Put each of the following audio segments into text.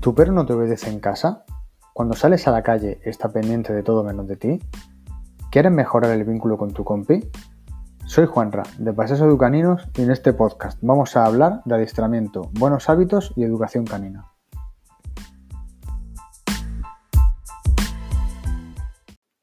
¿Tu perro no te obedece en casa? Cuando sales a la calle está pendiente de todo menos de ti. ¿Quieres mejorar el vínculo con tu compi? Soy Juanra, de Paseos Educaninos, y en este podcast vamos a hablar de adiestramiento, buenos hábitos y educación canina.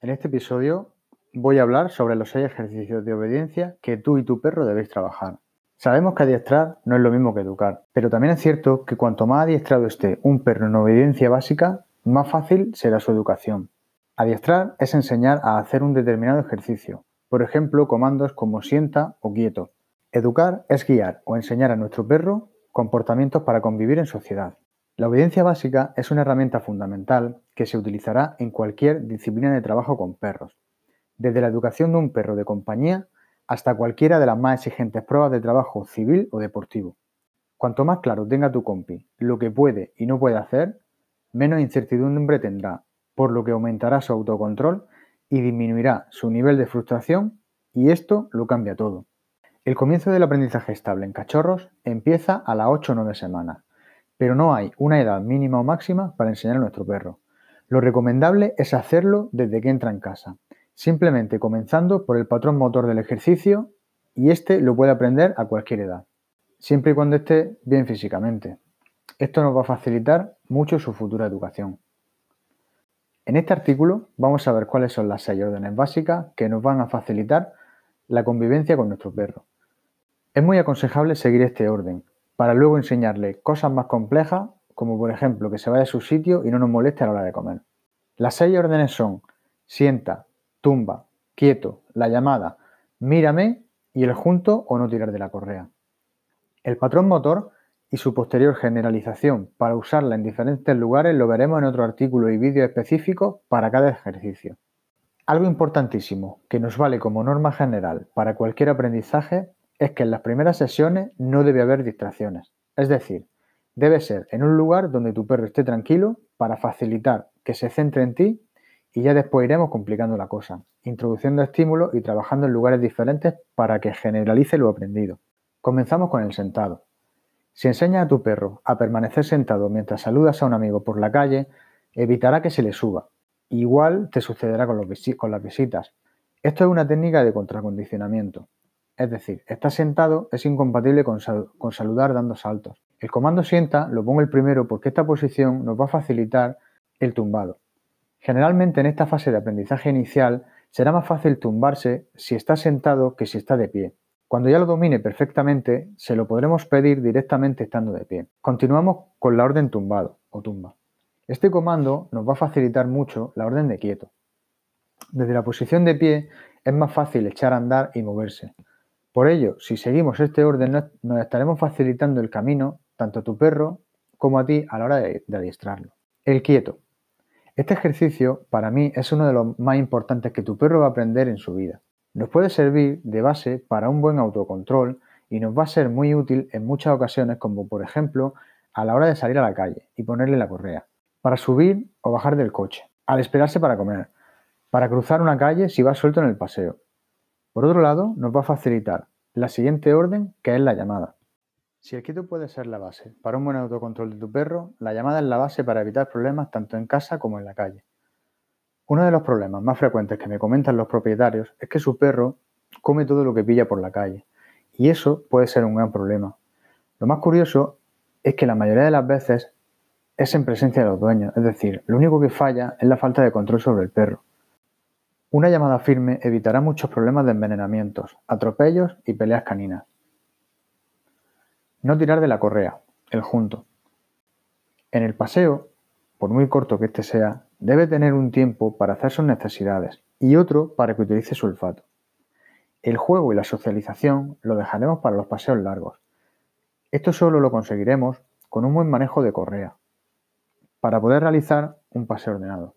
En este episodio voy a hablar sobre los seis ejercicios de obediencia que tú y tu perro debéis trabajar. Sabemos que adiestrar no es lo mismo que educar, pero también es cierto que cuanto más adiestrado esté un perro en obediencia básica, más fácil será su educación. Adiestrar es enseñar a hacer un determinado ejercicio, por ejemplo, comandos como sienta o quieto. Educar es guiar o enseñar a nuestro perro comportamientos para convivir en sociedad. La obediencia básica es una herramienta fundamental que se utilizará en cualquier disciplina de trabajo con perros, desde la educación de un perro de compañía hasta cualquiera de las más exigentes pruebas de trabajo civil o deportivo. Cuanto más claro tenga tu compi lo que puede y no puede hacer, menos incertidumbre tendrá, por lo que aumentará su autocontrol y disminuirá su nivel de frustración y esto lo cambia todo. El comienzo del aprendizaje estable en cachorros empieza a las 8 o 9 semanas, pero no hay una edad mínima o máxima para enseñar a nuestro perro. Lo recomendable es hacerlo desde que entra en casa, simplemente comenzando por el patrón motor del ejercicio y este lo puede aprender a cualquier edad, siempre y cuando esté bien físicamente. Esto nos va a facilitar mucho su futura educación. En este artículo vamos a ver cuáles son las seis órdenes básicas que nos van a facilitar la convivencia con nuestro perro. Es muy aconsejable seguir este orden para luego enseñarle cosas más complejas como por ejemplo que se vaya a su sitio y no nos moleste a la hora de comer. Las seis órdenes son sienta, tumba, quieto, la llamada, mírame y el junto o no tirar de la correa. El patrón motor y su posterior generalización para usarla en diferentes lugares lo veremos en otro artículo y vídeo específico para cada ejercicio. Algo importantísimo que nos vale como norma general para cualquier aprendizaje es que en las primeras sesiones no debe haber distracciones. Es decir, debe ser en un lugar donde tu perro esté tranquilo para facilitar que se centre en ti y ya después iremos complicando la cosa, introduciendo estímulos y trabajando en lugares diferentes para que generalice lo aprendido. Comenzamos con el sentado. Si enseñas a tu perro a permanecer sentado mientras saludas a un amigo por la calle, evitará que se le suba. Igual te sucederá con, con las visitas. Esto es una técnica de contracondicionamiento. Es decir, estar sentado es incompatible con, con saludar dando saltos. El comando sienta lo pongo el primero porque esta posición nos va a facilitar el tumbado. Generalmente en esta fase de aprendizaje inicial será más fácil tumbarse si está sentado que si está de pie. Cuando ya lo domine perfectamente, se lo podremos pedir directamente estando de pie. Continuamos con la orden tumbado o tumba. Este comando nos va a facilitar mucho la orden de quieto. Desde la posición de pie es más fácil echar a andar y moverse. Por ello, si seguimos este orden, nos estaremos facilitando el camino tanto a tu perro como a ti a la hora de, adiestrarlo. El quieto. Este ejercicio para mí es uno de los más importantes que tu perro va a aprender en su vida. Nos puede servir de base para un buen autocontrol y nos va a ser muy útil en muchas ocasiones como por ejemplo a la hora de salir a la calle y ponerle la correa, para subir o bajar del coche, al esperarse para comer, para cruzar una calle si va suelto en el paseo. Por otro lado, nos va a facilitar la siguiente orden que es la llamada. Si el quieto puede ser la base para un buen autocontrol de tu perro, la llamada es la base para evitar problemas tanto en casa como en la calle. Uno de los problemas más frecuentes que me comentan los propietarios es que su perro come todo lo que pilla por la calle, y eso puede ser un gran problema. Lo más curioso es que la mayoría de las veces es en presencia de los dueños, es decir, lo único que falla es la falta de control sobre el perro. Una llamada firme evitará muchos problemas de envenenamientos, atropellos y peleas caninas. No tirar de la correa, el junto. En el paseo, por muy corto que éste sea, debe tener un tiempo para hacer sus necesidades y otro para que utilice su olfato. El juego y la socialización lo dejaremos para los paseos largos. Esto solo lo conseguiremos con un buen manejo de correa, para poder realizar un paseo ordenado.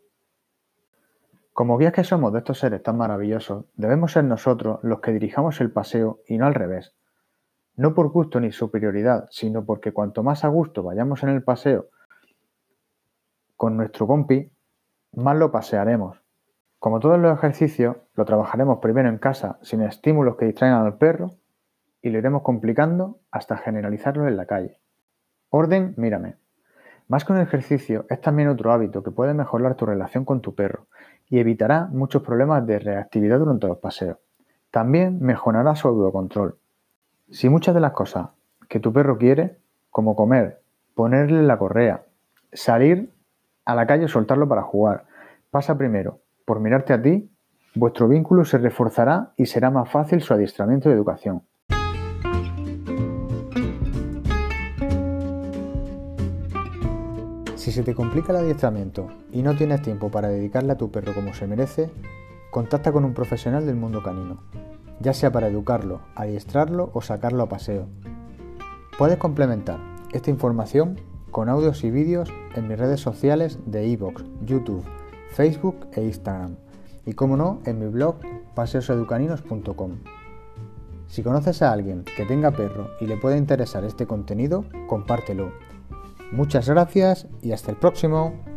Como guías que somos de estos seres tan maravillosos, debemos ser nosotros los que dirijamos el paseo y no al revés. No por gusto ni superioridad, sino porque cuanto más a gusto vayamos en el paseo con nuestro compi, más lo pasearemos. Como todos los ejercicios, lo trabajaremos primero en casa sin estímulos que distraigan al perro y lo iremos complicando hasta generalizarlo en la calle. Orden, mírame. Más que un ejercicio, es también otro hábito que puede mejorar tu relación con tu perro y evitará muchos problemas de reactividad durante los paseos. También mejorará su autocontrol. Si muchas de las cosas que tu perro quiere, como comer, ponerle la correa, salir a la calle o soltarlo para jugar, pasa primero por mirarte a ti, vuestro vínculo se reforzará y será más fácil su adiestramiento y educación. Si se te complica el adiestramiento y no tienes tiempo para dedicarle a tu perro como se merece, contacta con un profesional del mundo canino, ya sea para educarlo, adiestrarlo o sacarlo a paseo. Puedes complementar esta información con audios y vídeos en mis redes sociales de iVoox, YouTube, Facebook e Instagram y como no en mi blog paseoseducaninos.com. Si conoces a alguien que tenga perro y le pueda interesar este contenido, compártelo. Muchas gracias y hasta el próximo.